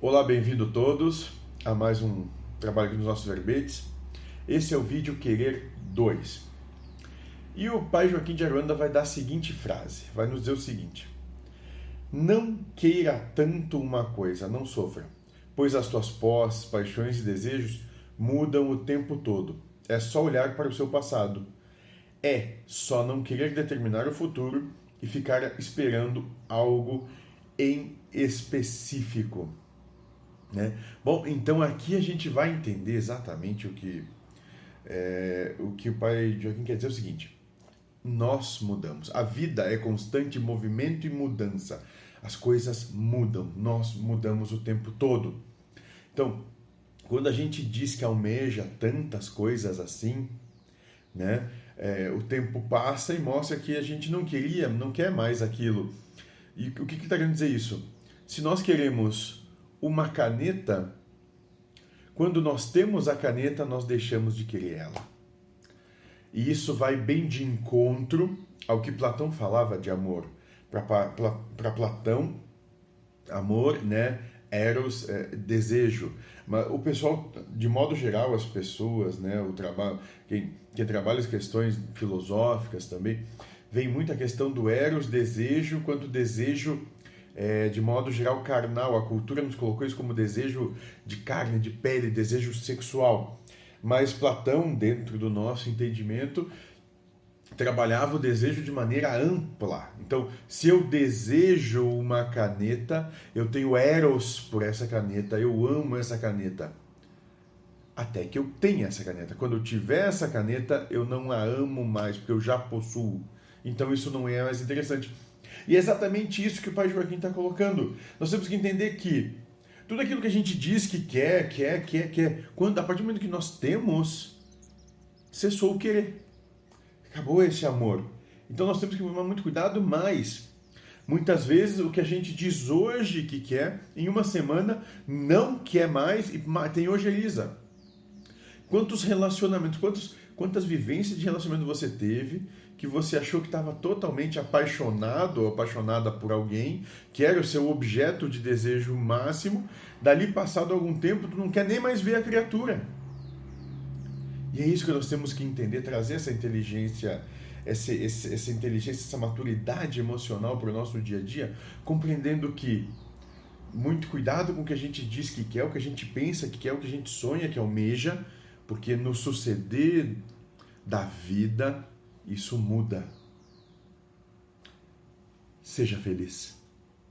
Olá, bem-vindo todos a mais um trabalho aqui nos nossos verbetes. Esse é o vídeo Querer 2. E o pai Joaquim de Aruanda vai dar a seguinte frase, vai nos dizer o seguinte: Não queira tanto uma coisa, não sofra, pois as tuas posses, paixões e desejos mudam o tempo todo. É só olhar para o seu passado. É só não querer determinar o futuro e ficar esperando algo em específico. Né? Bom, então aqui a gente vai entender exatamente o que, é, o, que o pai Joaquim quer dizer é o seguinte: nós mudamos. A vida é constante movimento e mudança. As coisas mudam, nós mudamos o tempo todo. Então, quando a gente diz que almeja tantas coisas assim, né, é, o tempo passa e mostra que a gente não queria, não quer mais aquilo. E o que está querendo dizer isso? Se nós queremos uma caneta, quando nós temos a caneta, nós deixamos de querer ela. E isso vai bem de encontro ao que Platão falava de amor. Para Platão, amor, né, eros, é, desejo. Mas o pessoal, de modo geral, as pessoas, né, o trabalho, quem, quem trabalha as questões filosóficas também, vem muito questão do eros, desejo, quanto desejo é, de modo geral, carnal. A cultura nos colocou isso como desejo de carne, de pele, desejo sexual. Mas Platão, dentro do nosso entendimento, trabalhava o desejo de maneira ampla. Então, se eu desejo uma caneta, eu tenho eros por essa caneta, eu amo essa caneta. Até que eu tenha essa caneta. Quando eu tiver essa caneta, eu não a amo mais, porque eu já possuo. Então, isso não é mais interessante. E é exatamente isso que o pai Joaquim está colocando. Nós temos que entender que tudo aquilo que a gente diz que quer, quer, quer, quer, quando a partir do momento que nós temos, cessou o querer. Acabou esse amor. Então nós temos que tomar muito cuidado, mas muitas vezes o que a gente diz hoje que quer, em uma semana não quer mais e tem hoje Elisa. Quantos relacionamentos, quantos, quantas vivências de relacionamento você teve que você achou que estava totalmente apaixonado ou apaixonada por alguém, que era o seu objeto de desejo máximo, dali passado algum tempo tu não quer nem mais ver a criatura. E é isso que nós temos que entender, trazer essa inteligência, essa, essa inteligência, essa maturidade emocional para o nosso dia a dia, compreendendo que muito cuidado com o que a gente diz que quer, o que a gente pensa que quer, o que a gente sonha que almeja, porque no suceder da vida isso muda. Seja feliz.